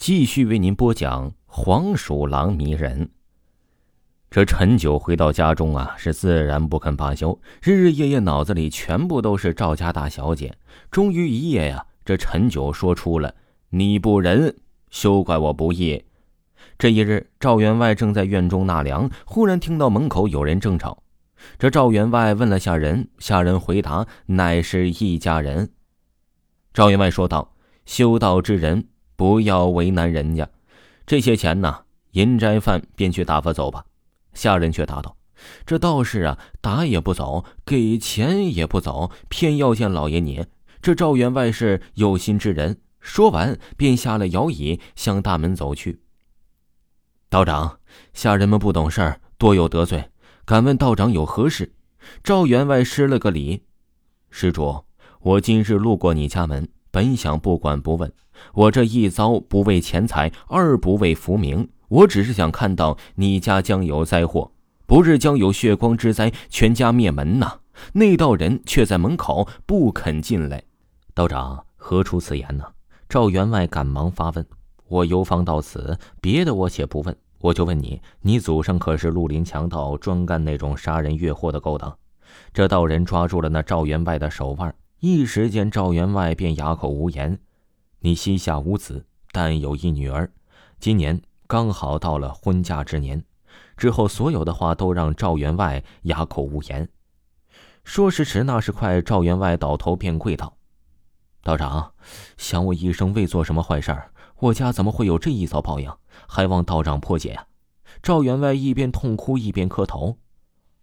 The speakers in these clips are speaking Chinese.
继续为您播讲《黄鼠狼迷人》。这陈九回到家中啊，是自然不肯罢休，日日夜夜脑子里全部都是赵家大小姐。终于一夜呀，这陈九说出了“你不仁，休怪我不义”。这一日，赵员外正在院中纳凉，忽然听到门口有人争吵。这赵员外问了下人，下人回答：“乃是一家人。”赵员外说道：“修道之人。”不要为难人家，这些钱呢，银斋饭便去打发走吧。下人却答道：“这道士啊，打也不走，给钱也不走，偏要见老爷你。这赵员外是有心之人。”说完，便下了摇椅，向大门走去。道长，下人们不懂事儿，多有得罪，敢问道长有何事？赵员外施了个礼：“施主，我今日路过你家门。”本想不管不问，我这一遭不为钱财，二不为浮名，我只是想看到你家将有灾祸，不日将有血光之灾，全家灭门呐！那道人却在门口不肯进来。道长何出此言呢？赵员外赶忙发问。我游方到此，别的我且不问，我就问你：你祖上可是绿林强盗，专干那种杀人越货的勾当？这道人抓住了那赵员外的手腕。一时间，赵员外便哑口无言。你膝下无子，但有一女儿，今年刚好到了婚嫁之年。之后所有的话都让赵员外哑口无言。说时迟，那时快，赵员外倒头便跪道：“道长，想我一生未做什么坏事儿，我家怎么会有这一遭报应？还望道长破解呀！”赵员外一边痛哭一边磕头：“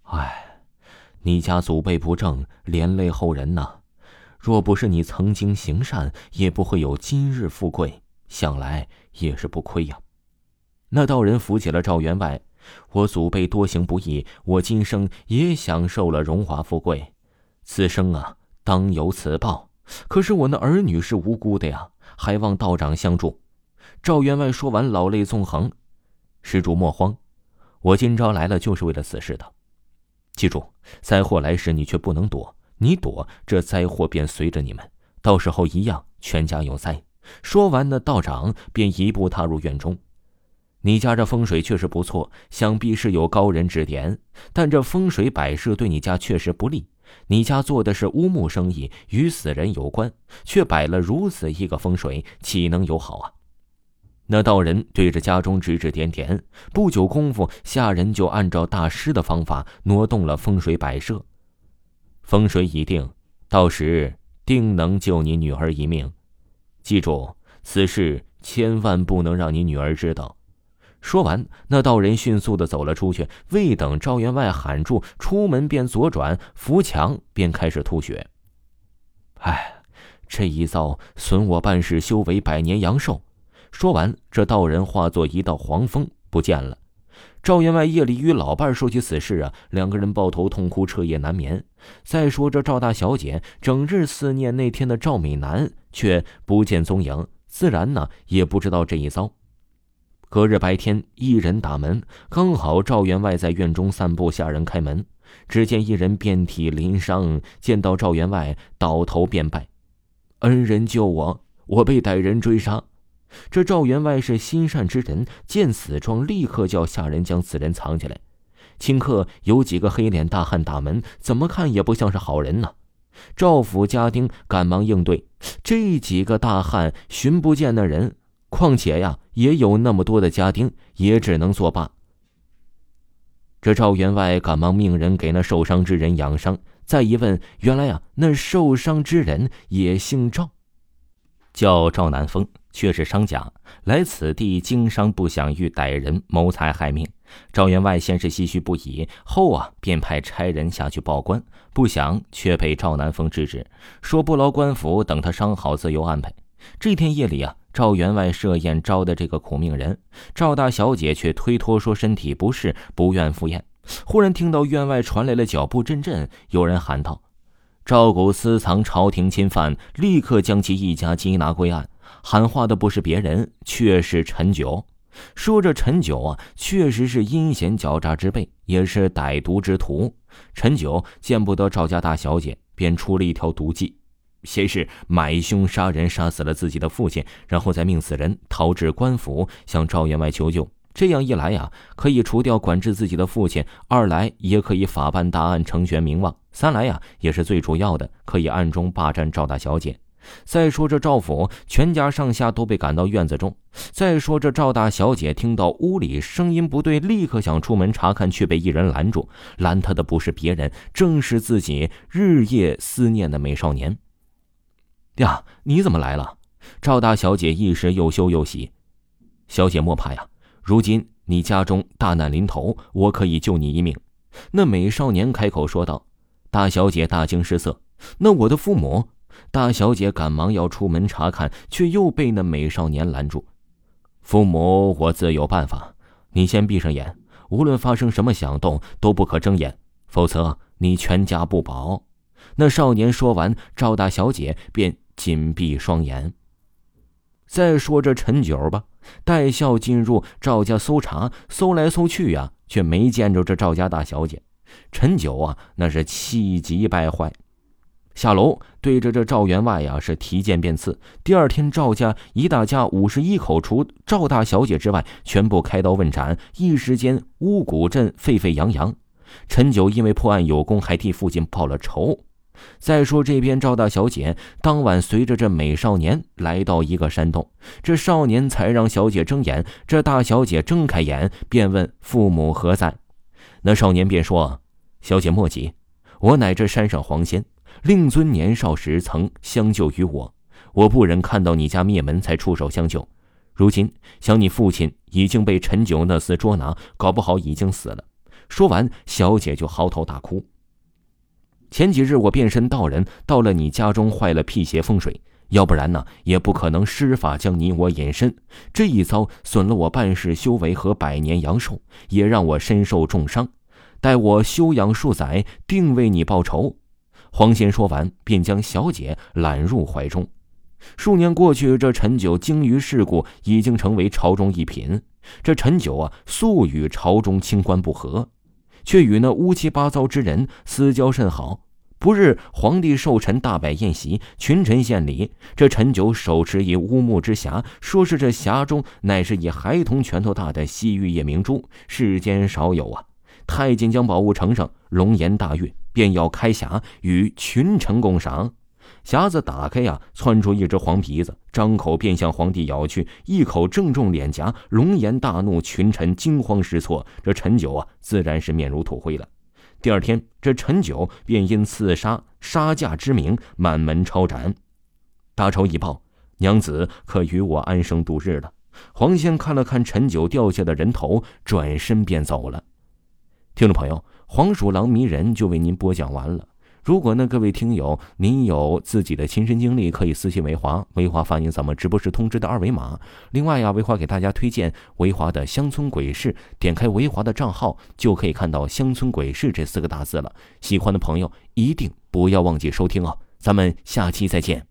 哎，你家祖辈不正，连累后人呐。”若不是你曾经行善，也不会有今日富贵。想来也是不亏呀。那道人扶起了赵员外。我祖辈多行不义，我今生也享受了荣华富贵，此生啊，当有此报。可是我那儿女是无辜的呀，还望道长相助。赵员外说完，老泪纵横。施主莫慌，我今朝来了就是为了此事的。记住，灾祸来时，你却不能躲。你躲，这灾祸便随着你们，到时候一样全家有灾。说完，那道长便一步踏入院中。你家这风水确实不错，想必是有高人指点，但这风水摆设对你家确实不利。你家做的是乌木生意，与死人有关，却摆了如此一个风水，岂能有好啊？那道人对着家中指指点点，不久功夫，下人就按照大师的方法挪动了风水摆设。风水已定，到时定能救你女儿一命。记住，此事千万不能让你女儿知道。说完，那道人迅速的走了出去。未等赵员外喊住，出门便左转扶墙，便开始吐血。哎，这一遭损我半世修为，百年阳寿。说完，这道人化作一道黄风不见了。赵员外夜里与老伴说起此事啊，两个人抱头痛哭，彻夜难眠。再说这赵大小姐整日思念那天的赵美男，却不见踪影，自然呢也不知道这一遭。隔日白天，一人打门，刚好赵员外在院中散步，下人开门，只见一人遍体鳞伤，见到赵员外，倒头便拜：“恩人救我，我被歹人追杀。”这赵员外是心善之人，见此状，立刻叫下人将此人藏起来。顷刻，有几个黑脸大汉打门，怎么看也不像是好人呢。赵府家丁赶忙应对，这几个大汉寻不见那人，况且呀，也有那么多的家丁，也只能作罢。这赵员外赶忙命人给那受伤之人养伤，再一问，原来呀，那受伤之人也姓赵，叫赵南风。却是商贾来此地经商，不想遇歹人谋财害命。赵员外先是唏嘘不已，后啊便派差人下去报官，不想却被赵南风制止，说不劳官府，等他伤好自由安排。这天夜里啊，赵员外设宴招的这个苦命人，赵大小姐却推脱说身体不适，不愿赴宴。忽然听到院外传来了脚步阵阵，有人喊道：“赵谷私藏朝廷钦犯，立刻将其一家缉拿归案。”喊话的不是别人，却是陈九。说着，陈九啊，确实是阴险狡诈之辈，也是歹毒之徒。陈九见不得赵家大小姐，便出了一条毒计。先是买凶杀人，杀死了自己的父亲，然后再命死人，逃至官府向赵员外求救。这样一来呀，可以除掉管制自己的父亲；二来也可以法办大案，成全名望；三来呀，也是最主要的，可以暗中霸占赵大小姐。再说这赵府全家上下都被赶到院子中。再说这赵大小姐听到屋里声音不对，立刻想出门查看，却被一人拦住。拦她的不是别人，正是自己日夜思念的美少年。呀，你怎么来了？赵大小姐一时又羞又喜。小姐莫怕呀。如今你家中大难临头，我可以救你一命。”那美少年开口说道。大小姐大惊失色。那我的父母？大小姐赶忙要出门查看，却又被那美少年拦住。父母，我自有办法。你先闭上眼，无论发生什么响动，都不可睁眼，否则你全家不保。那少年说完，赵大小姐便紧闭双眼。再说这陈九吧。带孝进入赵家搜查，搜来搜去呀，却没见着这赵家大小姐。陈九啊，那是气急败坏，下楼对着这赵员外呀是提剑便刺。第二天，赵家一大家五十一口，除赵大小姐之外，全部开刀问斩，一时间乌古镇沸沸扬扬。陈九因为破案有功，还替父亲报了仇。再说这边，赵大小姐当晚随着这美少年来到一个山洞，这少年才让小姐睁眼。这大小姐睁开眼，便问父母何在。那少年便说：“小姐莫急，我乃这山上黄仙，令尊年少时曾相救于我，我不忍看到你家灭门，才出手相救。如今想你父亲已经被陈九那厮捉拿，搞不好已经死了。”说完，小姐就嚎啕大哭。前几日我变身道人到了你家中，坏了辟邪风水，要不然呢，也不可能施法将你我隐身。这一遭损了我半世修为和百年阳寿，也让我身受重伤。待我休养数载，定为你报仇。黄仙说完，便将小姐揽入怀中。数年过去，这陈九精于世故，已经成为朝中一品。这陈九啊，素与朝中清官不和。却与那乌七八糟之人私交甚好。不日，皇帝寿辰大摆宴席，群臣献礼。这陈九手持一乌木之匣，说是这匣中乃是以孩童拳头大的西域夜明珠，世间少有啊！太监将宝物呈上，龙颜大悦，便要开匣与群臣共赏。匣子打开呀，窜出一只黄皮子，张口便向皇帝咬去，一口正中脸颊。龙颜大怒，群臣惊慌失措。这陈九啊，自然是面如土灰了。第二天，这陈九便因刺杀杀驾之名，满门抄斩。大仇已报，娘子可与我安生度日了。黄仙看了看陈九掉下的人头，转身便走了。听众朋友，黄鼠狼迷人就为您播讲完了。如果呢，各位听友，您有自己的亲身经历，可以私信维华，维华发您咱们直播时通知的二维码。另外呀，维华给大家推荐维华的乡村鬼市，点开维华的账号就可以看到乡村鬼市这四个大字了。喜欢的朋友一定不要忘记收听哦，咱们下期再见。